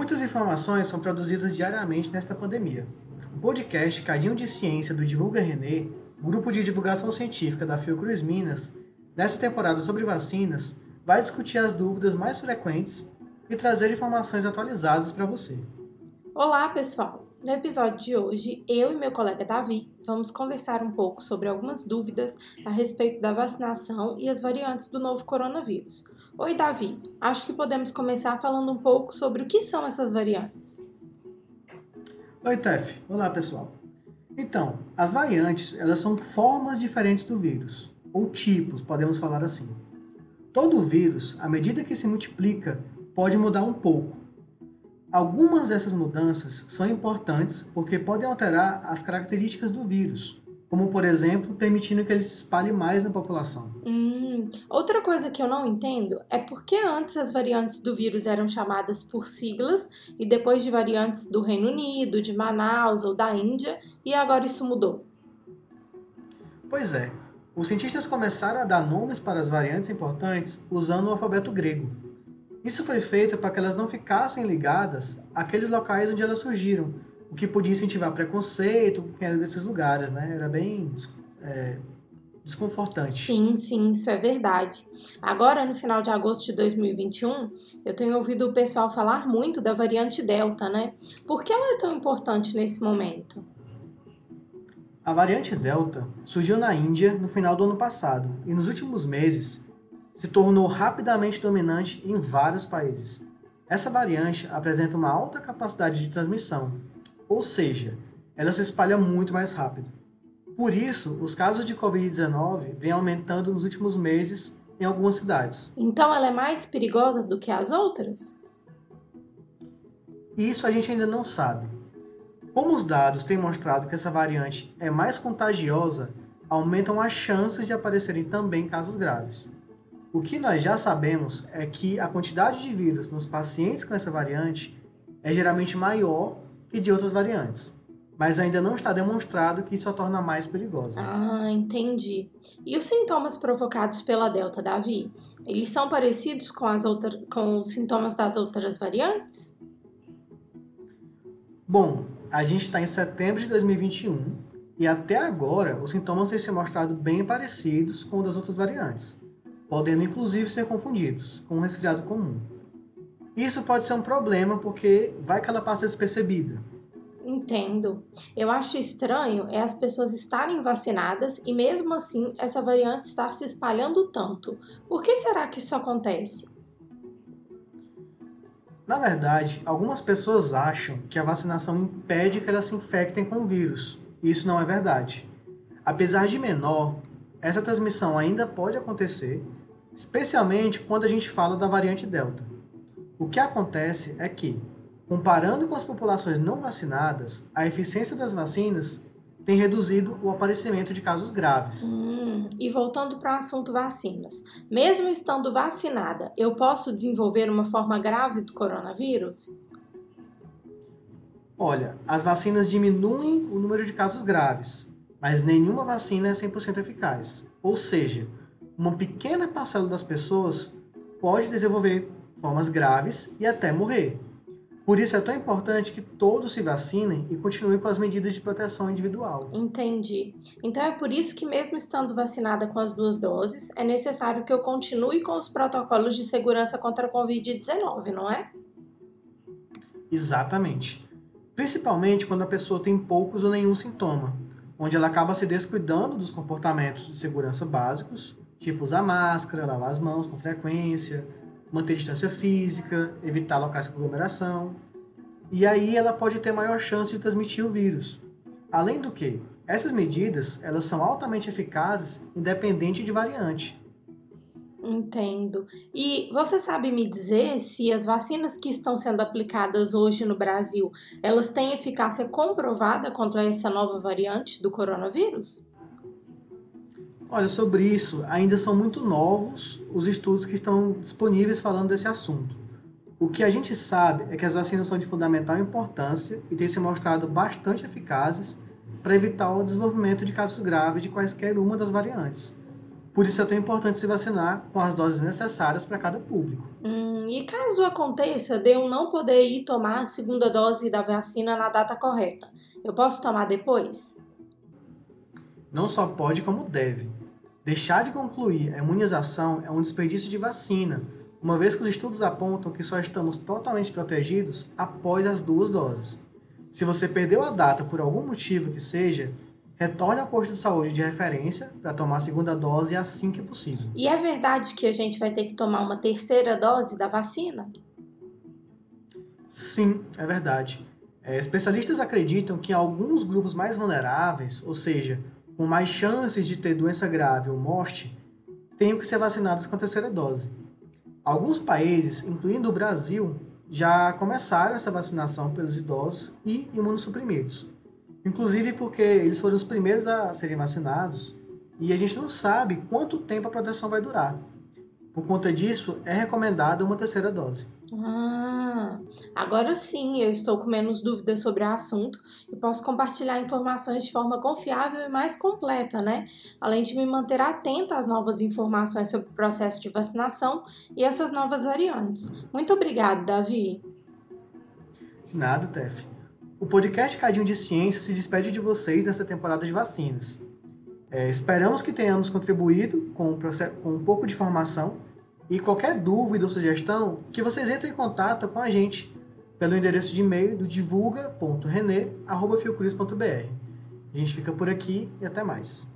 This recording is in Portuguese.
Muitas informações são produzidas diariamente nesta pandemia. O podcast Cadinho de Ciência do Divulga Renê, grupo de divulgação científica da Fiocruz Minas, nesta temporada sobre vacinas, vai discutir as dúvidas mais frequentes e trazer informações atualizadas para você. Olá, pessoal! No episódio de hoje, eu e meu colega Davi vamos conversar um pouco sobre algumas dúvidas a respeito da vacinação e as variantes do novo coronavírus. Oi, Davi. Acho que podemos começar falando um pouco sobre o que são essas variantes. Oi, Tef. Olá, pessoal. Então, as variantes, elas são formas diferentes do vírus, ou tipos, podemos falar assim. Todo vírus, à medida que se multiplica, pode mudar um pouco. Algumas dessas mudanças são importantes porque podem alterar as características do vírus, como, por exemplo, permitindo que ele se espalhe mais na população. Hum, outra coisa que eu não entendo é por que antes as variantes do vírus eram chamadas por siglas e depois de variantes do Reino Unido, de Manaus ou da Índia, e agora isso mudou. Pois é, os cientistas começaram a dar nomes para as variantes importantes usando o alfabeto grego. Isso foi feito para que elas não ficassem ligadas àqueles locais onde elas surgiram, o que podia incentivar preconceito com quem era desses lugares, né? Era bem é, desconfortante. Sim, sim, isso é verdade. Agora, no final de agosto de 2021, eu tenho ouvido o pessoal falar muito da variante Delta, né? Por que ela é tão importante nesse momento? A variante Delta surgiu na Índia no final do ano passado e nos últimos meses se tornou rapidamente dominante em vários países. Essa variante apresenta uma alta capacidade de transmissão, ou seja, ela se espalha muito mais rápido. Por isso, os casos de Covid-19 vêm aumentando nos últimos meses em algumas cidades. Então ela é mais perigosa do que as outras? Isso a gente ainda não sabe. Como os dados têm mostrado que essa variante é mais contagiosa, aumentam as chances de aparecerem também casos graves. O que nós já sabemos é que a quantidade de vírus nos pacientes com essa variante é geralmente maior que de outras variantes, mas ainda não está demonstrado que isso a torna mais perigosa. Ah, entendi. E os sintomas provocados pela Delta, Davi? Eles são parecidos com, as outras, com os sintomas das outras variantes? Bom, a gente está em setembro de 2021 e até agora os sintomas têm se mostrado bem parecidos com os das outras variantes podendo inclusive ser confundidos com um resfriado comum. Isso pode ser um problema porque vai que ela passa despercebida. Entendo. Eu acho estranho é as pessoas estarem vacinadas e mesmo assim essa variante estar se espalhando tanto. Por que será que isso acontece? Na verdade, algumas pessoas acham que a vacinação impede que elas se infectem com o vírus. Isso não é verdade. Apesar de menor, essa transmissão ainda pode acontecer especialmente quando a gente fala da variante Delta. O que acontece é que, comparando com as populações não vacinadas, a eficiência das vacinas tem reduzido o aparecimento de casos graves. Hum, e voltando para o assunto vacinas, mesmo estando vacinada, eu posso desenvolver uma forma grave do coronavírus? Olha, as vacinas diminuem o número de casos graves, mas nenhuma vacina é 100% eficaz. Ou seja, uma pequena parcela das pessoas pode desenvolver formas graves e até morrer. Por isso é tão importante que todos se vacinem e continuem com as medidas de proteção individual. Entendi. Então é por isso que, mesmo estando vacinada com as duas doses, é necessário que eu continue com os protocolos de segurança contra a Covid-19, não é? Exatamente. Principalmente quando a pessoa tem poucos ou nenhum sintoma, onde ela acaba se descuidando dos comportamentos de segurança básicos Tipo, usar máscara, lavar as mãos com frequência, manter distância física, evitar locais com aglomeração. E aí ela pode ter maior chance de transmitir o vírus. Além do que, essas medidas elas são altamente eficazes independente de variante. Entendo. E você sabe me dizer se as vacinas que estão sendo aplicadas hoje no Brasil, elas têm eficácia comprovada contra essa nova variante do coronavírus? Olha, sobre isso, ainda são muito novos os estudos que estão disponíveis falando desse assunto. O que a gente sabe é que as vacinas são de fundamental importância e têm se mostrado bastante eficazes para evitar o desenvolvimento de casos graves de quaisquer uma das variantes. Por isso é tão importante se vacinar com as doses necessárias para cada público. Hum, e caso aconteça de eu não poder ir tomar a segunda dose da vacina na data correta, eu posso tomar depois? Não só pode, como deve. Deixar de concluir a imunização é um desperdício de vacina, uma vez que os estudos apontam que só estamos totalmente protegidos após as duas doses. Se você perdeu a data por algum motivo que seja, retorne ao posto de saúde de referência para tomar a segunda dose assim que possível. E é verdade que a gente vai ter que tomar uma terceira dose da vacina? Sim, é verdade. É, especialistas acreditam que alguns grupos mais vulneráveis, ou seja, com mais chances de ter doença grave ou morte, tenham que ser vacinados com a terceira dose. Alguns países, incluindo o Brasil, já começaram essa vacinação pelos idosos e imunossuprimidos. Inclusive porque eles foram os primeiros a serem vacinados e a gente não sabe quanto tempo a proteção vai durar. Por conta disso, é recomendada uma terceira dose. Ah, agora sim eu estou com menos dúvidas sobre o assunto e posso compartilhar informações de forma confiável e mais completa, né? Além de me manter atenta às novas informações sobre o processo de vacinação e essas novas variantes. Muito obrigada, Davi. De nada, Tef. O podcast Cadinho de Ciência se despede de vocês nessa temporada de vacinas. É, esperamos que tenhamos contribuído com, com um pouco de informação e qualquer dúvida ou sugestão, que vocês entrem em contato com a gente pelo endereço de e-mail do divulga.renê.fiocruz.br. A gente fica por aqui e até mais.